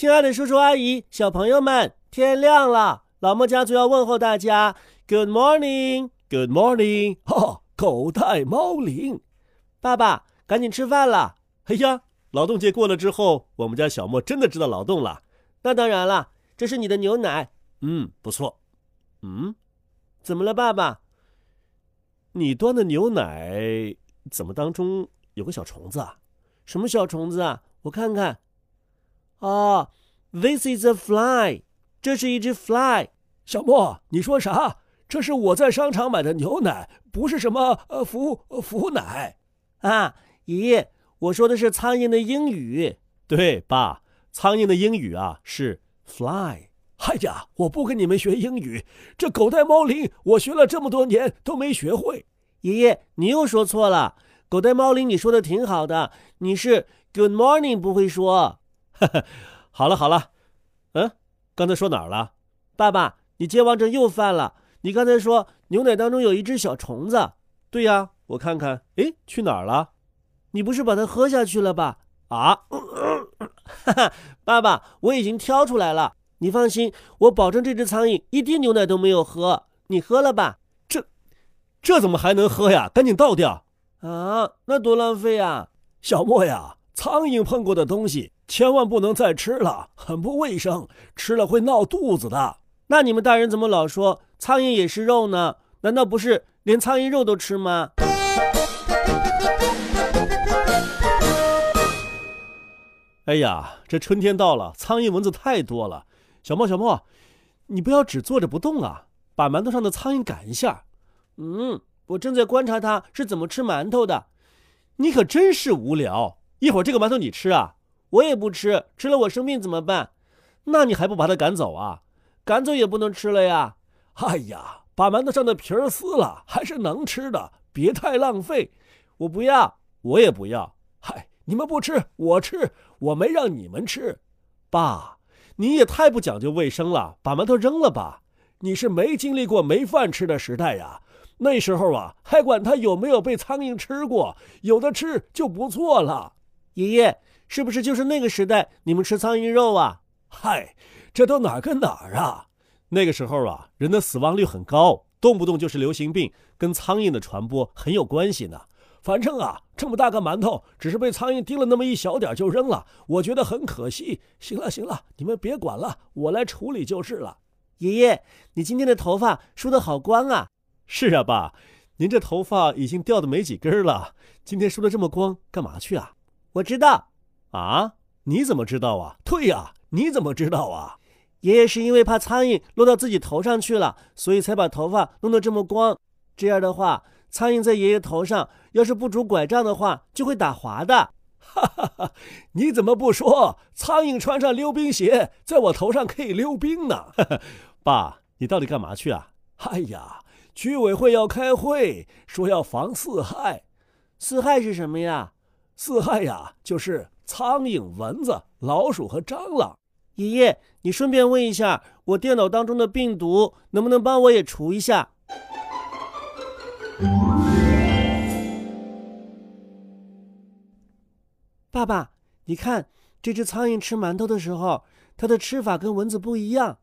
亲爱的叔叔阿姨、小朋友们，天亮了，老莫家族要问候大家，Good morning，Good morning 哈。哦，狗带猫铃，爸爸，赶紧吃饭了。哎呀，劳动节过了之后，我们家小莫真的知道劳动了。那当然了，这是你的牛奶。嗯，不错。嗯，怎么了，爸爸？你端的牛奶怎么当中有个小虫子啊？什么小虫子啊？我看看。哦，This is a fly，这是一只 fly。小莫，你说啥？这是我在商场买的牛奶，不是什么呃福福奶啊！爷爷，我说的是苍蝇的英语。对，爸，苍蝇的英语啊是 fly。哎呀，我不跟你们学英语，这狗带猫铃，我学了这么多年都没学会。爷爷，你又说错了，狗带猫铃你说的挺好的，你是 Good morning 不会说。好了好了，嗯，刚才说哪儿了？爸爸，你健忘症又犯了。你刚才说牛奶当中有一只小虫子。对呀，我看看，哎，去哪儿了？你不是把它喝下去了吧？啊，哈哈，爸爸，我已经挑出来了。你放心，我保证这只苍蝇一滴牛奶都没有喝。你喝了吧？这，这怎么还能喝呀？赶紧倒掉！啊，那多浪费啊！小莫呀，苍蝇碰过的东西千万不能再吃了，很不卫生，吃了会闹肚子的。那你们大人怎么老说苍蝇也是肉呢？难道不是连苍蝇肉都吃吗？哎呀，这春天到了，苍蝇蚊子太多了。小莫，小莫，你不要只坐着不动啊！把馒头上的苍蝇赶一下。嗯，我正在观察它是怎么吃馒头的。你可真是无聊！一会儿这个馒头你吃啊？我也不吃，吃了我生病怎么办？那你还不把它赶走啊？赶走也不能吃了呀！哎呀，把馒头上的皮儿撕了，还是能吃的，别太浪费。我不要，我也不要。嗨，你们不吃，我吃，我没让你们吃，爸。你也太不讲究卫生了，把馒头扔了吧！你是没经历过没饭吃的时代呀，那时候啊，还管他有没有被苍蝇吃过，有的吃就不错了。爷爷，是不是就是那个时代你们吃苍蝇肉啊？嗨，这都哪跟哪儿啊？那个时候啊，人的死亡率很高，动不动就是流行病，跟苍蝇的传播很有关系呢。反正啊，这么大个馒头，只是被苍蝇叮了那么一小点就扔了，我觉得很可惜。行了行了，你们别管了，我来处理就是了。爷爷，你今天的头发梳得好光啊！是啊，爸，您这头发已经掉的没几根了，今天梳的这么光，干嘛去啊？我知道。啊？你怎么知道啊？对呀，你怎么知道啊？爷爷是因为怕苍蝇落到自己头上去了，所以才把头发弄得这么光。这样的话。苍蝇在爷爷头上，要是不拄拐杖的话，就会打滑的。哈哈哈！你怎么不说？苍蝇穿上溜冰鞋，在我头上可以溜冰呢？爸，你到底干嘛去啊？哎呀，居委会要开会，说要防四害。四害是什么呀？四害呀，就是苍蝇、蚊子、老鼠和蟑螂。爷爷，你顺便问一下，我电脑当中的病毒能不能帮我也除一下？爸爸，你看这只苍蝇吃馒头的时候，它的吃法跟蚊子不一样。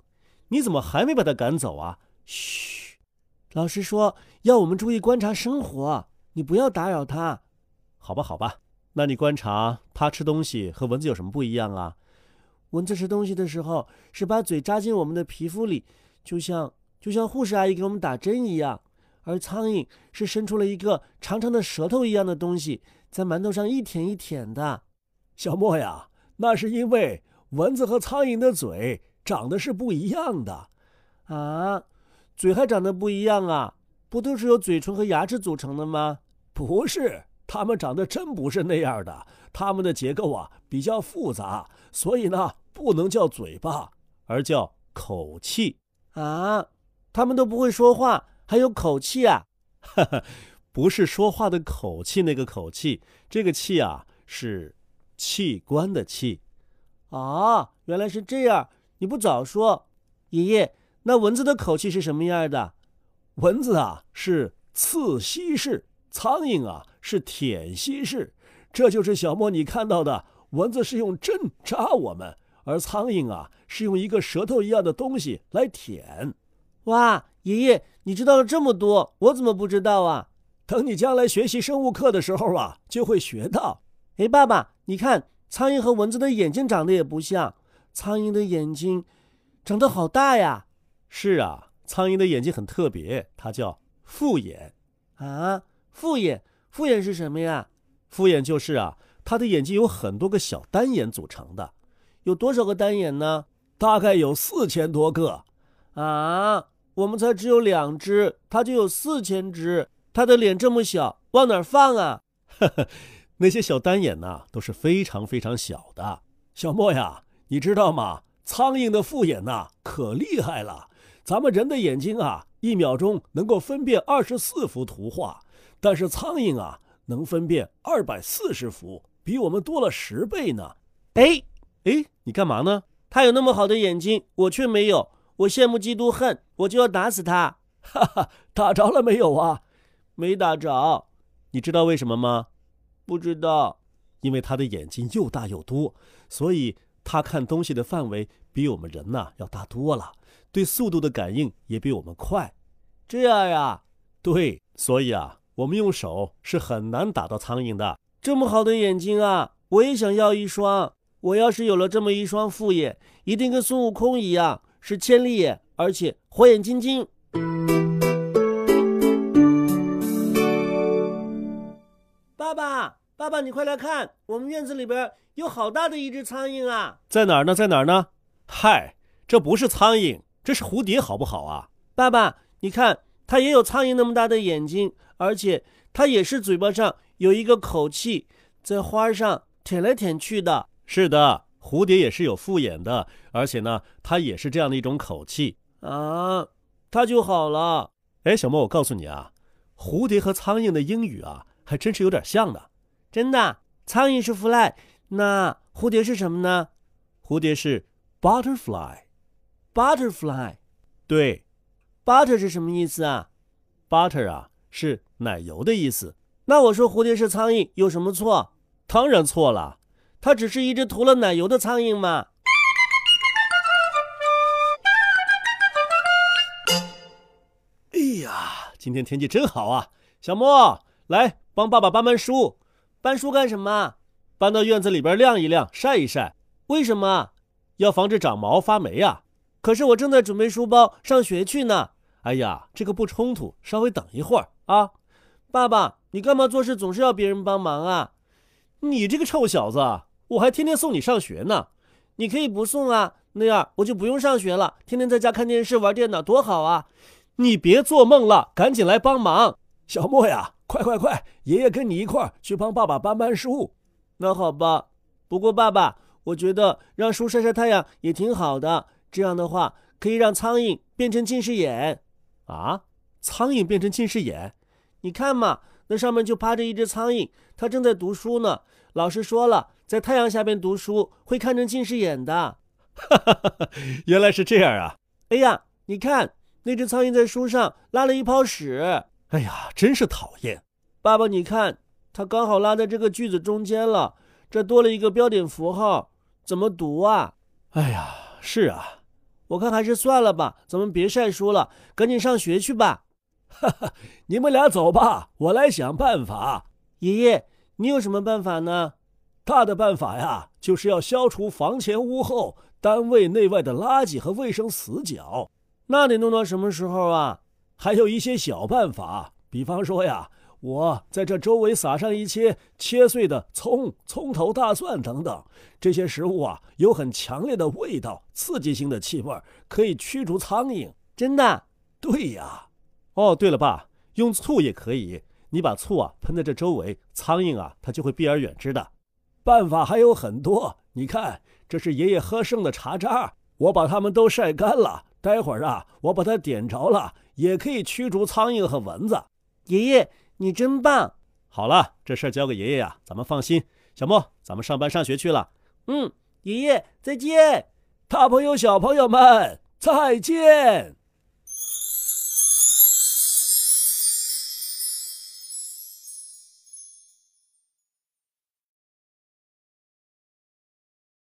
你怎么还没把它赶走啊？嘘，老师说要我们注意观察生活，你不要打扰它。好吧，好吧，那你观察它吃东西和蚊子有什么不一样啊？蚊子吃东西的时候是把嘴扎进我们的皮肤里，就像就像护士阿姨给我们打针一样。而苍蝇是伸出了一个长长的舌头一样的东西，在馒头上一舔一舔的。小莫呀，那是因为蚊子和苍蝇的嘴长得是不一样的。啊，嘴还长得不一样啊？不都是由嘴唇和牙齿组成的吗？不是，它们长得真不是那样的。它们的结构啊比较复杂，所以呢不能叫嘴巴，而叫口气。啊，它们都不会说话。还有口气啊，哈哈，不是说话的口气那个口气，这个气啊是器官的气。啊，原来是这样，你不早说，爷爷，那蚊子的口气是什么样的？蚊子啊是刺吸式，苍蝇啊是舔吸式。这就是小莫你看到的，蚊子是用针扎我们，而苍蝇啊是用一个舌头一样的东西来舔。哇，爷爷，你知道了这么多，我怎么不知道啊？等你将来学习生物课的时候啊，就会学到。哎，爸爸，你看，苍蝇和蚊子的眼睛长得也不像，苍蝇的眼睛长得好大呀。是啊，苍蝇的眼睛很特别，它叫复眼。啊，复眼，复眼是什么呀？复眼就是啊，它的眼睛有很多个小单眼组成的。有多少个单眼呢？大概有四千多个。啊，我们才只有两只，它就有四千只。它的脸这么小，往哪儿放啊？呵呵，那些小单眼呢，都是非常非常小的。小莫呀，你知道吗？苍蝇的复眼呐，可厉害了。咱们人的眼睛啊，一秒钟能够分辨二十四幅图画，但是苍蝇啊，能分辨二百四十幅，比我们多了十倍呢。哎哎，你干嘛呢？他有那么好的眼睛，我却没有，我羡慕嫉妒恨，我就要打死他。哈哈，打着了没有啊？没打着，你知道为什么吗？不知道，因为他的眼睛又大又多，所以他看东西的范围比我们人呐要大多了，对速度的感应也比我们快。这样呀？对，所以啊，我们用手是很难打到苍蝇的。这么好的眼睛啊，我也想要一双。我要是有了这么一双复眼，一定跟孙悟空一样，是千里眼，而且火眼金睛。爸爸，爸爸，你快来看，我们院子里边有好大的一只苍蝇啊！在哪儿呢？在哪儿呢？嗨，这不是苍蝇，这是蝴蝶，好不好啊？爸爸，你看，它也有苍蝇那么大的眼睛，而且它也是嘴巴上有一个口气，在花上舔来舔去的。是的，蝴蝶也是有复眼的，而且呢，它也是这样的一种口气啊，它就好了。哎，小莫，我告诉你啊，蝴蝶和苍蝇的英语啊。还真是有点像的，真的。苍蝇是 fly，那蝴蝶是什么呢？蝴蝶是 butterfly。butterfly，对。Butter 是什么意思啊？butter 啊是奶油的意思。那我说蝴蝶是苍蝇有什么错？当然错了，它只是一只涂了奶油的苍蝇嘛。哎呀，今天天气真好啊，小莫来。帮爸爸搬搬书，搬书干什么？搬到院子里边晾一晾，晒一晒。为什么？要防止长毛发霉呀。可是我正在准备书包上学去呢。哎呀，这个不冲突，稍微等一会儿啊。爸爸，你干嘛做事总是要别人帮忙啊？你这个臭小子，我还天天送你上学呢。你可以不送啊，那样我就不用上学了，天天在家看电视玩电脑多好啊。你别做梦了，赶紧来帮忙，小莫呀。快快快！爷爷跟你一块儿去帮爸爸搬搬书。那好吧，不过爸爸，我觉得让书晒晒太阳也挺好的。这样的话，可以让苍蝇变成近视眼。啊？苍蝇变成近视眼？你看嘛，那上面就趴着一只苍蝇，它正在读书呢。老师说了，在太阳下边读书会看成近视眼的。哈哈哈哈！原来是这样啊！哎呀，你看那只苍蝇在书上拉了一泡屎。哎呀，真是讨厌！爸爸，你看，它刚好拉在这个句子中间了，这多了一个标点符号，怎么读啊？哎呀，是啊，我看还是算了吧，咱们别晒书了，赶紧上学去吧。哈哈，你们俩走吧，我来想办法。爷爷，你有什么办法呢？大的办法呀，就是要消除房前屋后、单位内外的垃圾和卫生死角。那得弄到什么时候啊？还有一些小办法，比方说呀，我在这周围撒上一些切碎的葱、葱头、大蒜等等，这些食物啊有很强烈的味道、刺激性的气味，可以驱逐苍蝇。真的？对呀。哦，对了，爸，用醋也可以。你把醋啊喷在这周围，苍蝇啊它就会避而远之的。办法还有很多，你看，这是爷爷喝剩的茶渣，我把它们都晒干了。待会儿啊，我把它点着了。也可以驱逐苍蝇和蚊子。爷爷，你真棒！好了，这事儿交给爷爷呀，咱们放心。小莫，咱们上班上学去了。嗯，爷爷再见，大朋友小朋友们再见。